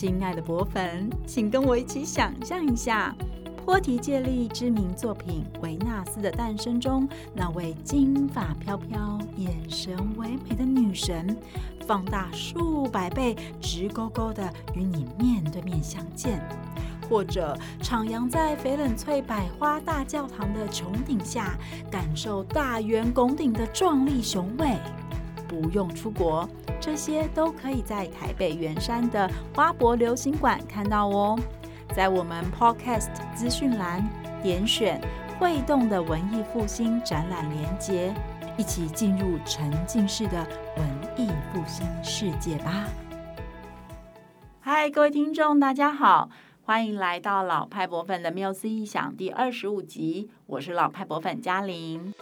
亲爱的博粉，请跟我一起想象一下，波提借力知名作品《维纳斯的诞生》中那位金发飘飘、眼神唯美的女神，放大数百倍，直勾勾的与你面对面相见。或者徜徉在翡冷翠百花大教堂的穹顶下，感受大圆拱顶的壮丽雄伟。不用出国，这些都可以在台北圆山的花博流行馆看到哦。在我们 Podcast 资讯栏点选“会动的文艺复兴展览”连接，一起进入沉浸式的文艺复兴世界吧。嗨，各位听众，大家好。欢迎来到老派博粉的缪斯异想第二十五集，我是老派博粉嘉玲。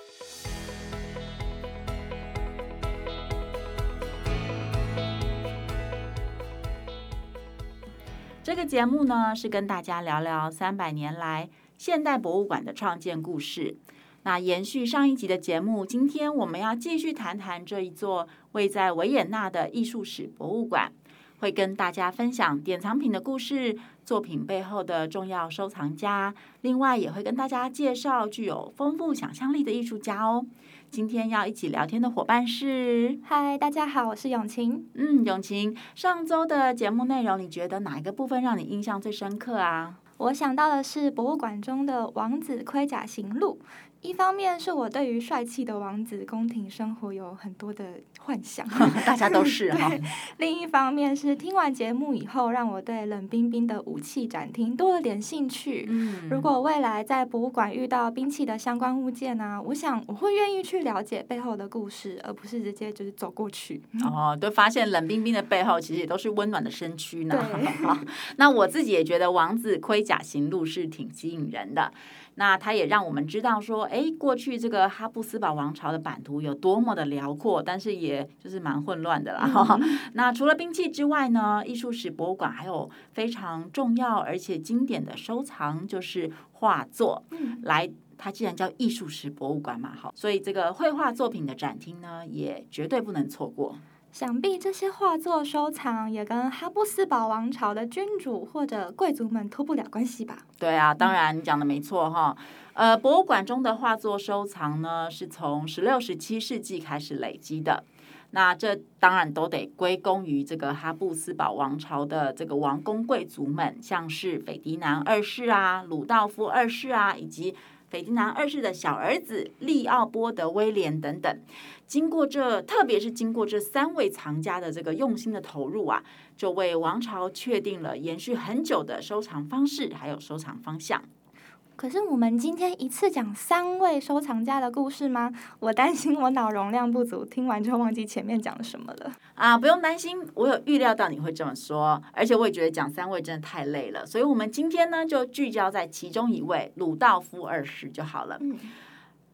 这个节目呢，是跟大家聊聊三百年来现代博物馆的创建故事。那延续上一集的节目，今天我们要继续谈谈这一座位在维也纳的艺术史博物馆。会跟大家分享典藏品的故事，作品背后的重要收藏家。另外，也会跟大家介绍具有丰富想象力的艺术家哦。今天要一起聊天的伙伴是，嗨，大家好，我是永晴。嗯，永晴，上周的节目内容，你觉得哪一个部分让你印象最深刻啊？我想到的是博物馆中的《王子盔甲行路》。一方面是我对于帅气的王子宫廷生活有很多的幻想，大家都是哈。另一方面是听完节目以后，让我对冷冰冰的武器展厅多了点兴趣。嗯，如果未来在博物馆遇到兵器的相关物件呢、啊，我想我会愿意去了解背后的故事，而不是直接就是走过去。哦，都发现冷冰冰的背后其实也都是温暖的身躯呢。对那我自己也觉得王子盔甲行路是挺吸引人的。那它也让我们知道说，哎，过去这个哈布斯堡王朝的版图有多么的辽阔，但是也就是蛮混乱的啦。嗯、那除了兵器之外呢，艺术史博物馆还有非常重要而且经典的收藏，就是画作。嗯、来，它既然叫艺术史博物馆嘛，好，所以这个绘画作品的展厅呢，也绝对不能错过。想必这些画作收藏也跟哈布斯堡王朝的君主或者贵族们脱不了关系吧？对啊，当然你讲的没错哈。呃，博物馆中的画作收藏呢，是从十六、十七世纪开始累积的。那这当然都得归功于这个哈布斯堡王朝的这个王公贵族们，像是斐迪南二世啊、鲁道夫二世啊，以及斐迪南二世的小儿子利奥波德威廉等等。经过这，特别是经过这三位藏家的这个用心的投入啊，就为王朝确定了延续很久的收藏方式，还有收藏方向。可是我们今天一次讲三位收藏家的故事吗？我担心我脑容量不足，听完就忘记前面讲了什么了。啊，不用担心，我有预料到你会这么说，而且我也觉得讲三位真的太累了，所以我们今天呢就聚焦在其中一位鲁道夫二世就好了。嗯，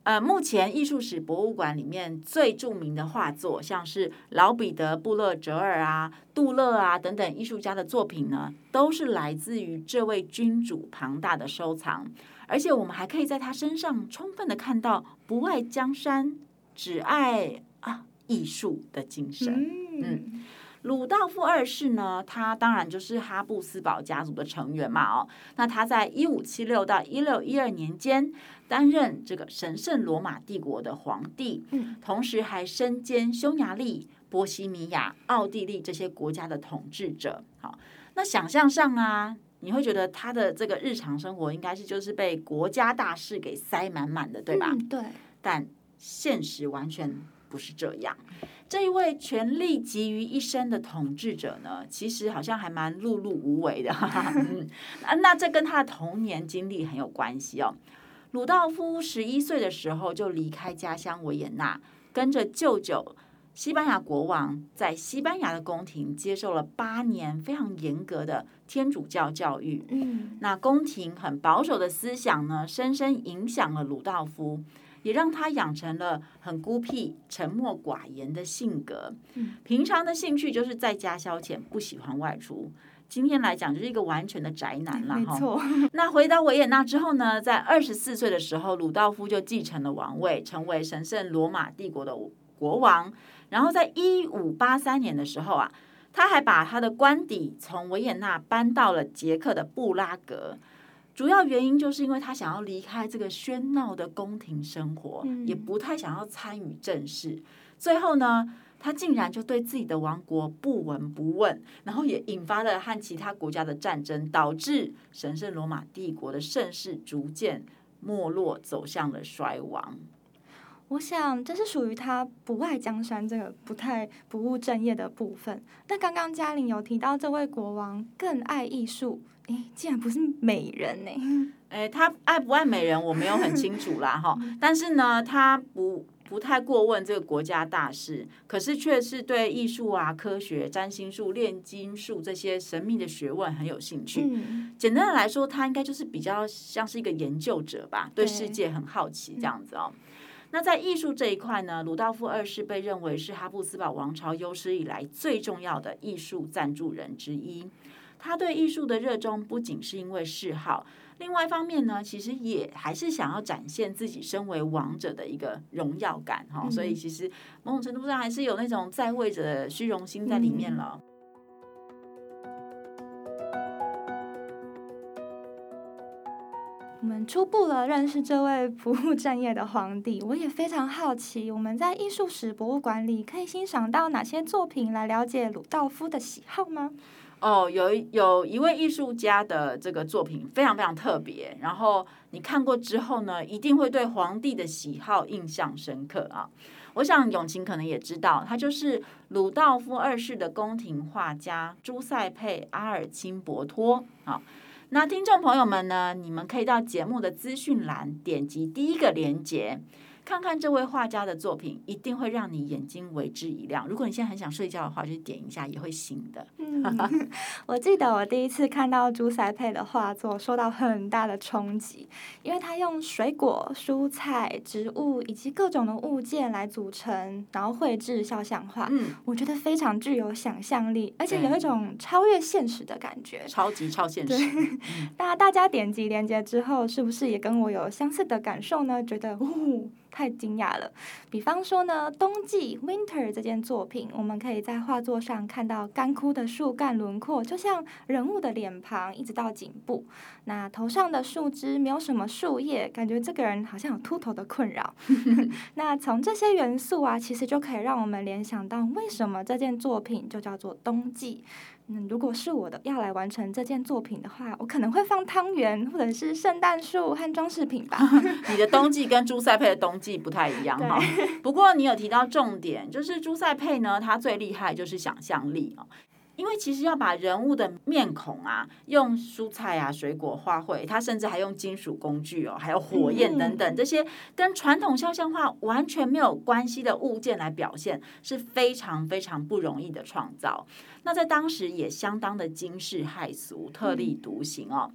呃，目前艺术史博物馆里面最著名的画作，像是老彼得·布勒哲尔啊、杜勒啊等等艺术家的作品呢，都是来自于这位君主庞大的收藏。而且我们还可以在他身上充分的看到不爱江山，只爱啊艺术的精神。嗯，鲁道夫二世呢，他当然就是哈布斯堡家族的成员嘛。哦，那他在一五七六到一六一二年间担任这个神圣罗马帝国的皇帝，嗯，同时还身兼匈牙利、波西米亚、奥地利这些国家的统治者。好，那想象上啊。你会觉得他的这个日常生活应该是就是被国家大事给塞满满的，对吧？嗯，对。但现实完全不是这样。这一位权力集于一身的统治者呢，其实好像还蛮碌碌无为的。嗯，那这跟他的童年经历很有关系哦。鲁道夫十一岁的时候就离开家乡维也纳，跟着舅舅。西班牙国王在西班牙的宫廷接受了八年非常严格的天主教教育。嗯，那宫廷很保守的思想呢，深深影响了鲁道夫，也让他养成了很孤僻、沉默寡言的性格。嗯，平常的兴趣就是在家消遣，不喜欢外出。今天来讲就是一个完全的宅男了。没错。那回到维也纳之后呢，在二十四岁的时候，鲁道夫就继承了王位，成为神圣罗马帝国的国王。然后在一五八三年的时候啊，他还把他的官邸从维也纳搬到了捷克的布拉格，主要原因就是因为他想要离开这个喧闹的宫廷生活，嗯、也不太想要参与政事。最后呢，他竟然就对自己的王国不闻不问，然后也引发了和其他国家的战争，导致神圣罗马帝国的盛世逐渐没落，走向了衰亡。我想这是属于他不爱江山这个不太不务正业的部分。那刚刚嘉玲有提到这位国王更爱艺术，诶，竟然不是美人呢？诶，他爱不爱美人我没有很清楚啦哈，但是呢，他不不太过问这个国家大事，可是却是对艺术啊、科学、占星术、炼金术这些神秘的学问很有兴趣。嗯、简单的来说，他应该就是比较像是一个研究者吧，对世界很好奇这样子哦。那在艺术这一块呢，鲁道夫二世被认为是哈布斯堡王朝有史以来最重要的艺术赞助人之一。他对艺术的热衷不仅是因为嗜好，另外一方面呢，其实也还是想要展现自己身为王者的一个荣耀感哈。所以其实某种程度上还是有那种在位者的虚荣心在里面了。我初步了认识这位不务正业的皇帝，我也非常好奇，我们在艺术史博物馆里可以欣赏到哪些作品来了解鲁道夫的喜好吗？哦，有有一位艺术家的这个作品非常非常特别，然后你看过之后呢，一定会对皇帝的喜好印象深刻啊！我想永晴可能也知道，他就是鲁道夫二世的宫廷画家朱塞佩·阿尔钦伯托啊。那听众朋友们呢，你们可以到节目的资讯栏点击第一个链接。看看这位画家的作品，一定会让你眼睛为之一亮。如果你现在很想睡觉的话，就点一下也会醒的。嗯，我记得我第一次看到朱塞佩的画作，受到很大的冲击，因为他用水果、蔬菜、植物以及各种的物件来组成，然后绘制肖像画。嗯，我觉得非常具有想象力，而且有一种超越现实的感觉。超级超现实。那大家点击链接之后，是不是也跟我有相似的感受呢？觉得，呜。太惊讶了！比方说呢，冬季 （Winter） 这件作品，我们可以在画作上看到干枯的树干轮廓，就像人物的脸庞，一直到颈部。那头上的树枝没有什么树叶，感觉这个人好像有秃头的困扰。那从这些元素啊，其实就可以让我们联想到，为什么这件作品就叫做冬季。嗯，如果是我的要来完成这件作品的话，我可能会放汤圆或者是圣诞树和装饰品吧。你的冬季跟朱塞佩的冬季不太一样哈。不过你有提到重点，就是朱塞佩呢，他最厉害就是想象力哦。因为其实要把人物的面孔啊，用蔬菜啊、水果花卉，他甚至还用金属工具哦，还有火焰等等这些跟传统肖像画完全没有关系的物件来表现，是非常非常不容易的创造。那在当时也相当的惊世骇俗、特立独行哦。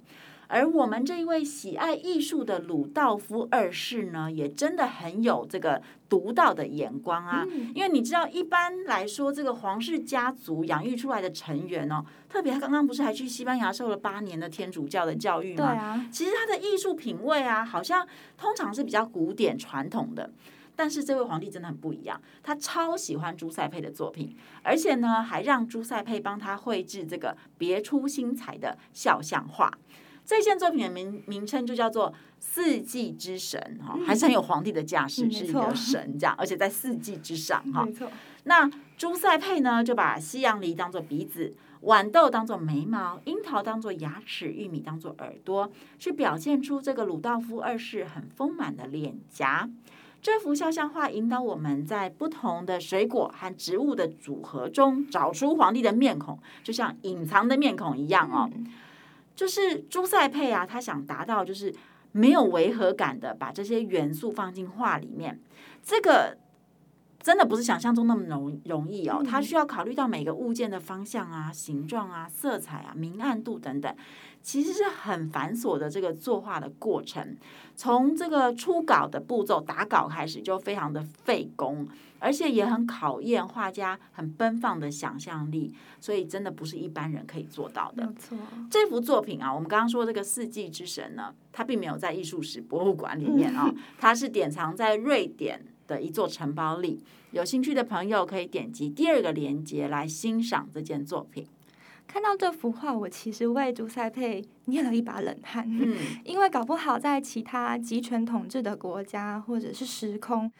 而我们这一位喜爱艺术的鲁道夫二世呢，也真的很有这个独到的眼光啊！因为你知道，一般来说，这个皇室家族养育出来的成员哦，特别他刚刚不是还去西班牙受了八年的天主教的教育吗？对啊。其实他的艺术品味啊，好像通常是比较古典传统的。但是这位皇帝真的很不一样，他超喜欢朱塞佩的作品，而且呢，还让朱塞佩帮他绘制这个别出心裁的肖像画。这件作品的名名称就叫做《四季之神》哈，还是很有皇帝的架势，是一个神这样，而且在四季之上哈。没错。那朱塞佩呢，就把西洋梨当做鼻子，豌豆当做眉毛，樱桃当做牙齿，玉米当做耳朵，去表现出这个鲁道夫二世很丰满的脸颊。这幅肖像画引导我们在不同的水果和植物的组合中找出皇帝的面孔，就像隐藏的面孔一样哦。嗯就是朱塞佩啊，他想达到就是没有违和感的把这些元素放进画里面，这个真的不是想象中那么容容易哦。他需要考虑到每个物件的方向啊、形状啊、色彩啊、明暗度等等，其实是很繁琐的这个作画的过程。从这个初稿的步骤打稿开始，就非常的费工。而且也很考验画家很奔放的想象力，所以真的不是一般人可以做到的。没错，这幅作品啊，我们刚刚说这个四季之神呢，它并没有在艺术史博物馆里面啊，它是典藏在瑞典的一座城堡里。有兴趣的朋友可以点击第二个链接来欣赏这件作品。看到这幅画，我其实为朱塞佩捏了一把冷汗，嗯，因为搞不好在其他集权统治的国家或者是时空，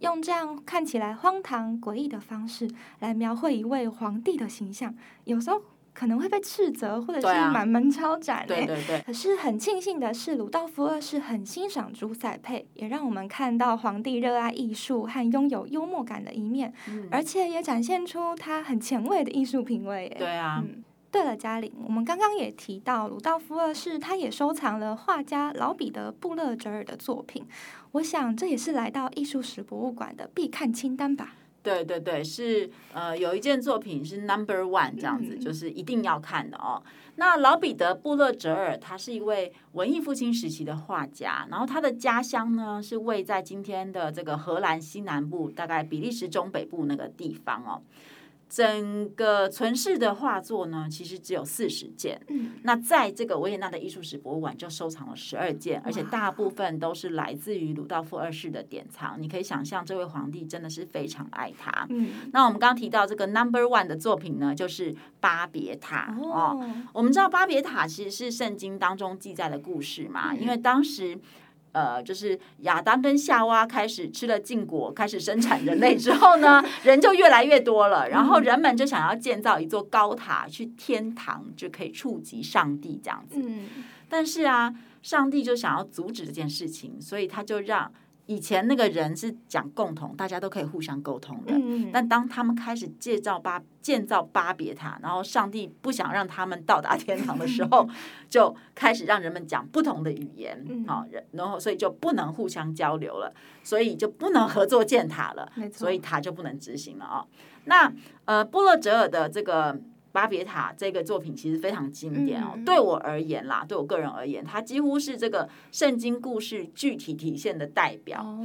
用这样看起来荒唐诡异的方式来描绘一位皇帝的形象，有时候可能会被斥责，或者是满门抄斩。对对对。可是很庆幸的是，鲁道夫二世很欣赏朱塞佩，也让我们看到皇帝热爱艺术和拥有幽默感的一面，嗯，而且也展现出他很前卫的艺术品味。对啊。嗯对了，嘉玲，我们刚刚也提到鲁道夫二世，他也收藏了画家老彼得·布勒哲尔的作品。我想这也是来到艺术史博物馆的必看清单吧？对对对，是呃，有一件作品是 Number One 这样子，嗯，就是一定要看的哦。那老彼得·布勒哲尔，他是一位文艺复兴时期的画家，然后他的家乡呢是位在今天的这个荷兰西南部，大概比利时中北部那个地方哦。整个存世的画作呢，其实只有四十件。嗯，那在这个维也纳的艺术史博物馆就收藏了十二件，而且大部分都是来自于鲁道夫二世的典藏。你可以想象，这位皇帝真的是非常爱他。嗯，那我们刚刚提到这个 Number One 的作品呢，就是巴别塔哦，哦。我们知道巴别塔其实是圣经当中记载的故事嘛，因为当时。呃，就是亚当跟夏娃开始吃了禁果，开始生产人类之后呢，人就越来越多了，然后人们就想要建造一座高塔去天堂，就可以触及上帝这样子。但是啊，上帝就想要阻止这件事情，所以他就让。以前那个人是讲共同，大家都可以互相沟通的。嗯。但当他们开始建造巴建造巴别塔，然后上帝不想让他们到达天堂的时候，就开始让人们讲不同的语言。好，然后所以就不能互相交流了，所以就不能合作建塔了。所以塔就不能执行了啊。那呃，波勒哲尔的这个。巴别塔这个作品其实非常经典哦，嗯、对我而言啦，对我个人而言，它几乎是这个圣经故事具体体现的代表。哦、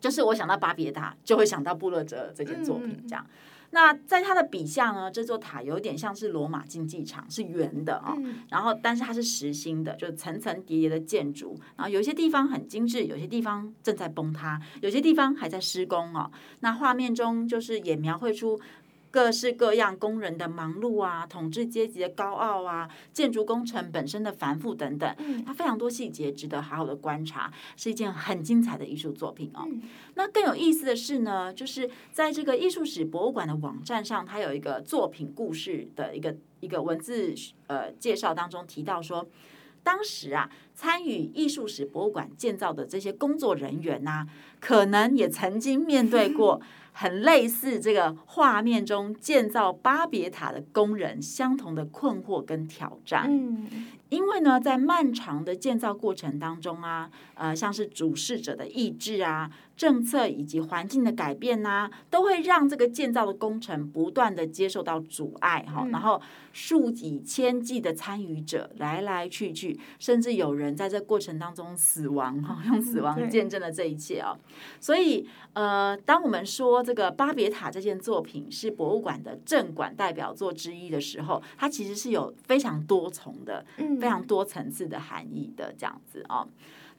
就是我想到巴别塔，就会想到布勒哲这件作品这样。嗯、那在他的笔下呢，这座塔有点像是罗马竞技场，是圆的啊、哦。嗯、然后，但是它是实心的，就是层层叠叠的建筑。然后有些地方很精致，有些地方正在崩塌，有些地方还在施工哦。那画面中就是也描绘出。各式各样工人的忙碌啊，统治阶级的高傲啊，建筑工程本身的繁复等等，它非常多细节值得好好的观察，是一件很精彩的艺术作品哦。那更有意思的是呢，就是在这个艺术史博物馆的网站上，它有一个作品故事的一个一个文字呃介绍当中提到说，当时啊，参与艺术史博物馆建造的这些工作人员呐、啊，可能也曾经面对过。很类似这个画面中建造巴别塔的工人相同的困惑跟挑战。因为呢，在漫长的建造过程当中啊，呃，像是主事者的意志啊。政策以及环境的改变呐、啊，都会让这个建造的工程不断的接受到阻碍哈。嗯、然后数以千计的参与者来来去去，甚至有人在这过程当中死亡哈，用死亡见证了这一切哦。嗯、所以呃，当我们说这个巴别塔这件作品是博物馆的镇馆代表作之一的时候，它其实是有非常多重的、嗯、非常多层次的含义的这样子哦。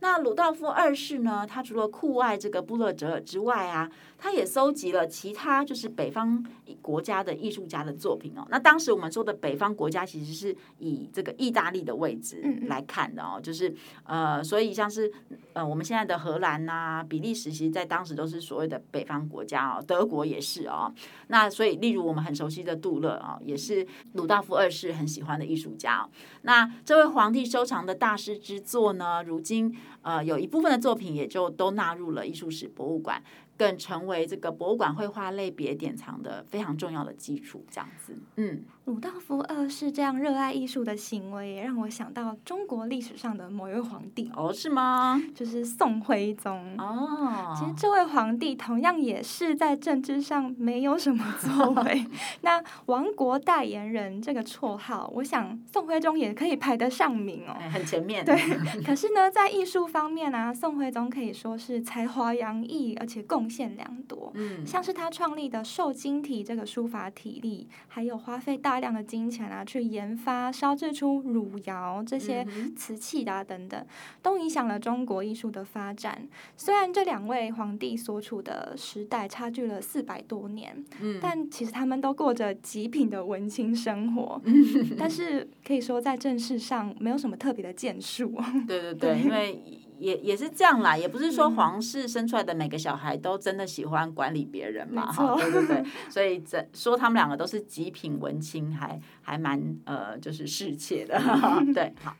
那鲁道夫二世呢？他除了酷爱这个布勒哲尔之外啊，他也搜集了其他就是北方国家的艺术家的作品哦。那当时我们说的北方国家，其实是以这个意大利的位置来看的哦，就是呃，所以像是呃我们现在的荷兰呐、比利时，其实在当时都是所谓的北方国家哦。德国也是哦。那所以，例如我们很熟悉的杜勒啊，也是鲁道夫二世很喜欢的艺术家。哦那这位皇帝收藏的大师之作呢，如今。呃，有一部分的作品也就都纳入了艺术史博物馆。更成为这个博物馆绘画类别典藏的非常重要的基础，这样子。嗯，鲁道夫二世这样热爱艺术的行为，也让我想到中国历史上的某一位皇帝。哦，是吗？就是宋徽宗。哦，其实这位皇帝同样也是在政治上没有什么作为。那“亡国代言人”这个绰号，我想宋徽宗也可以排得上名哦，很前面。对。可是呢，在艺术方面啊，宋徽宗可以说是才华洋溢，而且贡献良多。嗯，像是他创立的瘦金体这个书法体例，还有花费大大量的金钱啊，去研发烧制出汝窑这些瓷器啊等等，都影响了中国艺术的发展。虽然这两位皇帝所处的时代差距了四百多年，嗯，但其实他们都过着极品的文青生活。但是可以说，在政事上没有什么特别的建树。对对对，因为。也也是这样啦，也不是说皇室生出来的每个小孩都真的喜欢管理别人嘛，哈，对对对，所以这说他们两个都是极品文青，还还蛮呃，就是世切的，对，好。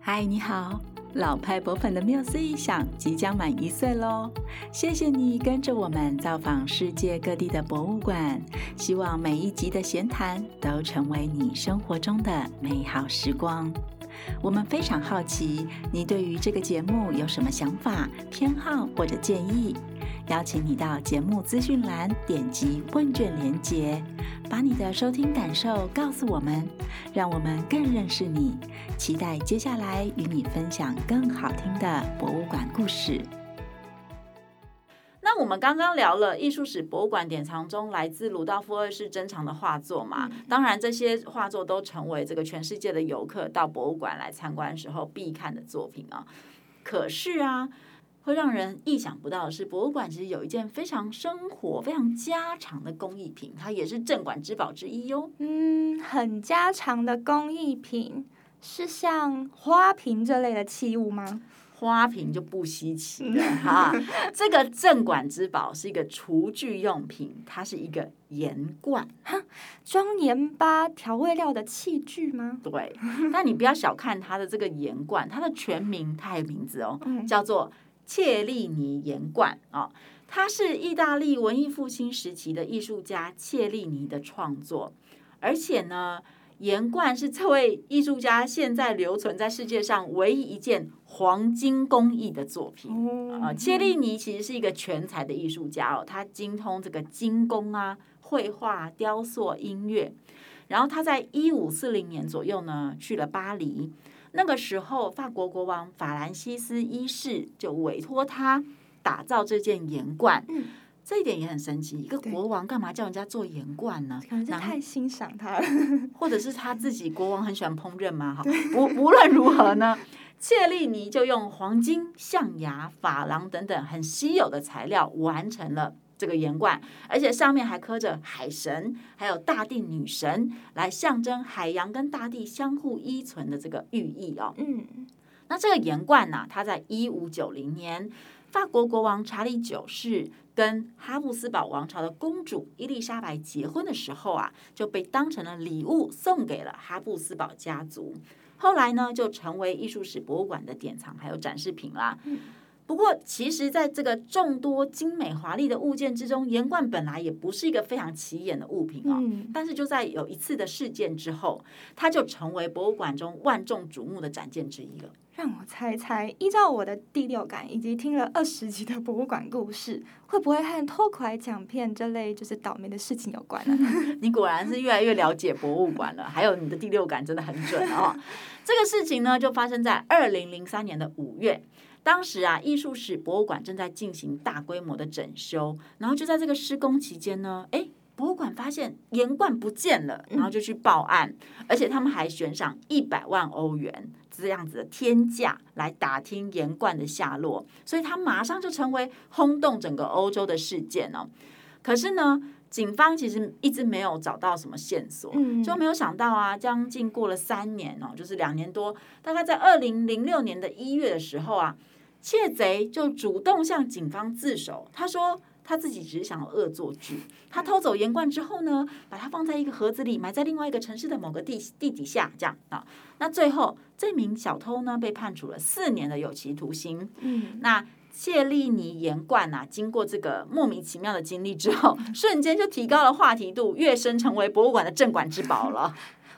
嗨，你好，老派博粉的缪斯一想即将满一岁喽，谢谢你跟着我们造访世界各地的博物馆，希望每一集的闲谈都成为你生活中的美好时光。我们非常好奇，你对于这个节目有什么想法、偏好或者建议？邀请你到节目资讯栏点击问卷连接，把你的收听感受告诉我们，让我们更认识你。期待接下来与你分享更好听的博物馆故事。那我们刚刚聊了艺术史博物馆典藏中来自鲁道夫二世珍藏的画作嘛，当然这些画作都成为这个全世界的游客到博物馆来参观时候必看的作品啊。可是啊，会让人意想不到的是，博物馆其实有一件非常生活、非常家常的工艺品，它也是镇馆之宝之一哟。嗯，很家常的工艺品是像花瓶这类的器物吗？花瓶就不稀奇了 哈，这个镇馆之宝是一个厨具用品，它是一个盐罐，装盐巴调味料的器具吗？对，但你不要小看它的这个盐罐，它的全名它有名字哦，叫做切利尼盐罐哦，它是意大利文艺复兴时期的艺术家切利尼的创作，而且呢。盐罐是这位艺术家现在留存在世界上唯一一件黄金工艺的作品啊、呃！切利尼其实是一个全才的艺术家哦，他精通这个金工啊、绘画、雕塑、音乐。然后他在一五四零年左右呢去了巴黎，那个时候法国国王法兰西斯一世就委托他打造这件盐罐。嗯这一点也很神奇，一个国王干嘛叫人家做盐罐呢？可能是太欣赏他了，或者是他自己国王很喜欢烹饪嘛？哈，无无论如何呢，切利尼就用黄金、象牙、珐琅等等很稀有的材料完成了这个盐罐，而且上面还刻着海神还有大地女神，来象征海洋跟大地相互依存的这个寓意哦。嗯，那这个盐罐呢，它在一五九零年，法国国王查理九世跟哈布斯堡王朝的公主伊丽莎白结婚的时候啊，就被当成了礼物送给了哈布斯堡家族。后来呢，就成为艺术史博物馆的典藏还有展示品啦。不过，其实在这个众多精美华丽的物件之中，盐罐本来也不是一个非常起眼的物品哦。但是就在有一次的事件之后，它就成为博物馆中万众瞩目的展件之一了。让我猜猜，依照我的第六感，以及听了二十 集的博物馆故事，会不会和偷拐抢骗这类就是倒霉的事情有关呢？你果然是越来越了解博物馆了，还有你的第六感真的很准哦。这个事情呢，就发生在二零零三年的五月，当时啊，艺术史博物馆正在进行大规模的整修，然后就在这个施工期间呢，哎，博物馆发现盐罐不见了，然后就去报案，而且他们还悬赏一百万欧元。这样子的天价来打听盐罐的下落，所以他马上就成为轰动整个欧洲的事件哦。可是呢，警方其实一直没有找到什么线索，就没有想到啊，将近过了三年哦，就是两年多，大概在二零零六年的一月的时候啊，窃贼就主动向警方自首，他说。他自己只是想要恶作剧，他偷走盐罐之后呢，把它放在一个盒子里，埋在另外一个城市的某个地地底下，这样啊。那最后这名小偷呢，被判处了四年的有期徒刑。嗯，那切利尼盐罐啊，经过这个莫名其妙的经历之后，瞬间就提高了话题度，跃升成为博物馆的镇馆之宝了。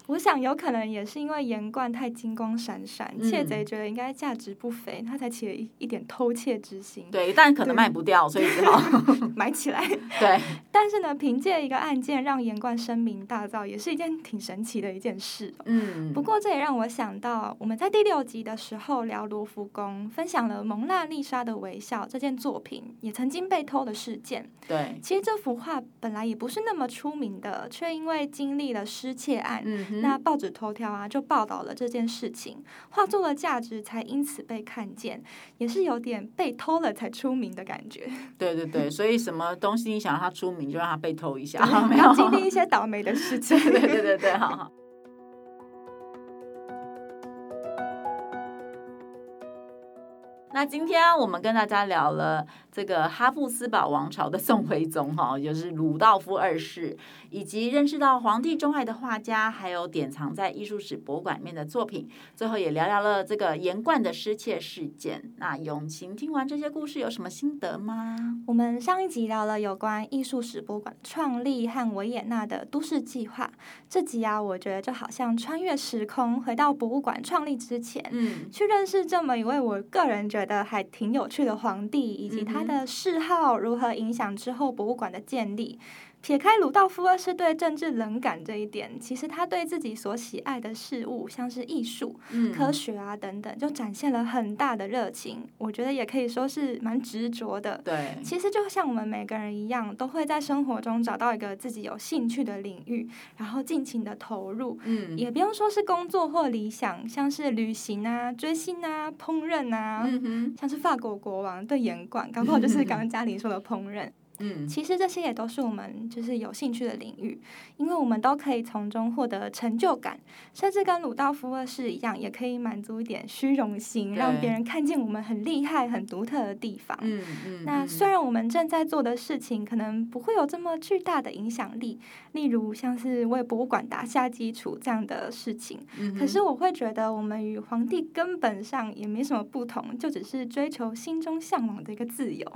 我想有可能也是因为盐罐太金光闪闪，窃贼觉得应该价值不菲，他才起了一一点偷窃之心。对，但可能卖不掉，所以只好 买起来。对，但是呢，凭借一个案件让盐罐声名大噪，也是一件挺神奇的一件事。嗯，不过这也让我想到，我们在第六集的时候聊罗浮宫，分享了《蒙娜丽莎的微笑》这件作品也曾经被偷的事件。对，其实这幅画本来也不是那么出名的，却因为经历了失窃案，嗯、那报纸头条啊就报道了这件事情，画作的价值才因此被看见，也是有点被偷了才出名的感觉。对对对，所以什么东西你想让它出名，就让它被偷一下，要经历一些倒霉的事情。对对对对，好好。那今天我们跟大家聊了这个哈布斯堡王朝的宋徽宗哈，就是鲁道夫二世，以及认识到皇帝钟爱的画家，还有典藏在艺术史博物馆里面的作品。最后也聊聊了这个盐罐的失窃事件。那永晴听完这些故事有什么心得吗？我们上一集聊了有关艺术史博物馆创立和维也纳的都市计划。这集啊，我觉得就好像穿越时空，回到博物馆创立之前，嗯，去认识这么一位我个人觉得。觉得还挺有趣的皇帝，以及他的嗜好如何影响之后博物馆的建立。撇开鲁道夫二世对政治冷感这一点，其实他对自己所喜爱的事物，像是艺术、嗯、科学啊等等，就展现了很大的热情。我觉得也可以说是蛮执着的。对，其实就像我们每个人一样，都会在生活中找到一个自己有兴趣的领域，然后尽情的投入。嗯，也不用说是工作或理想，像是旅行啊、追星啊、烹饪啊，嗯，像是法国国王对盐罐，搞不好就是刚刚嘉玲说的烹饪。嗯，其实这些也都是我们就是有兴趣的领域，因为我们都可以从中获得成就感，甚至跟鲁道夫二世一样，也可以满足一点虚荣心，让别人看见我们很厉害、很独特的地方。嗯嗯。那虽然我们正在做的事情可能不会有这么巨大的影响力，例如像是为博物馆打下基础这样的事情，嗯，可是我会觉得我们与皇帝根本上也没什么不同，就只是追求心中向往的一个自由。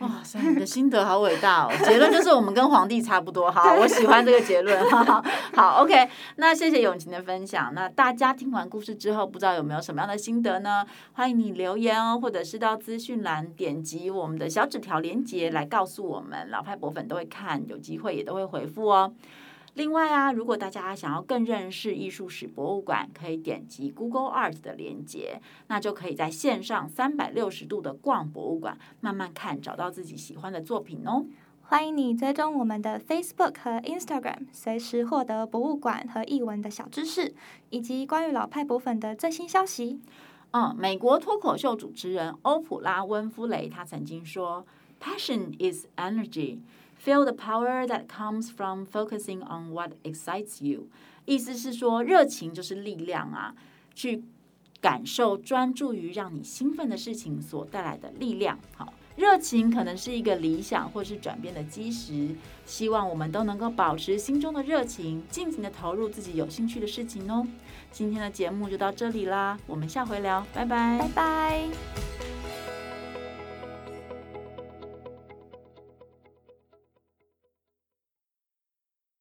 哇塞，你的心得好伟大哦！结论就是我们跟皇帝差不多，好，我喜欢这个结论，好，好，OK。那谢谢永晴的分享。那大家听完故事之后，不知道有没有什么样的心得呢？欢迎你留言哦，或者是到资讯栏点击我们的小纸条连接来告诉我们，老派博粉都会看，有机会也都会回复哦。另外啊，如果大家想要更认识艺术史博物馆，可以点击 Google Art 的连接，那就可以在线上三百六十度的逛博物馆，慢慢看，找到自己喜欢的作品哦。欢迎你追踪我们的 Facebook 和 Instagram，随时获得博物馆和艺文的小知识，以及关于老派博粉的最新消息。嗯，美国脱口秀主持人欧普拉温夫雷他曾经说：“Passion is energy。” Feel the power that comes from focusing on what excites you。意思是说，热情就是力量啊，去感受专注于让你兴奋的事情所带来的力量。好，热情可能是一个理想或是转变的基石。希望我们都能够保持心中的热情，尽情的投入自己有兴趣的事情哦。今天的节目就到这里啦，我们下回聊，拜拜，拜拜。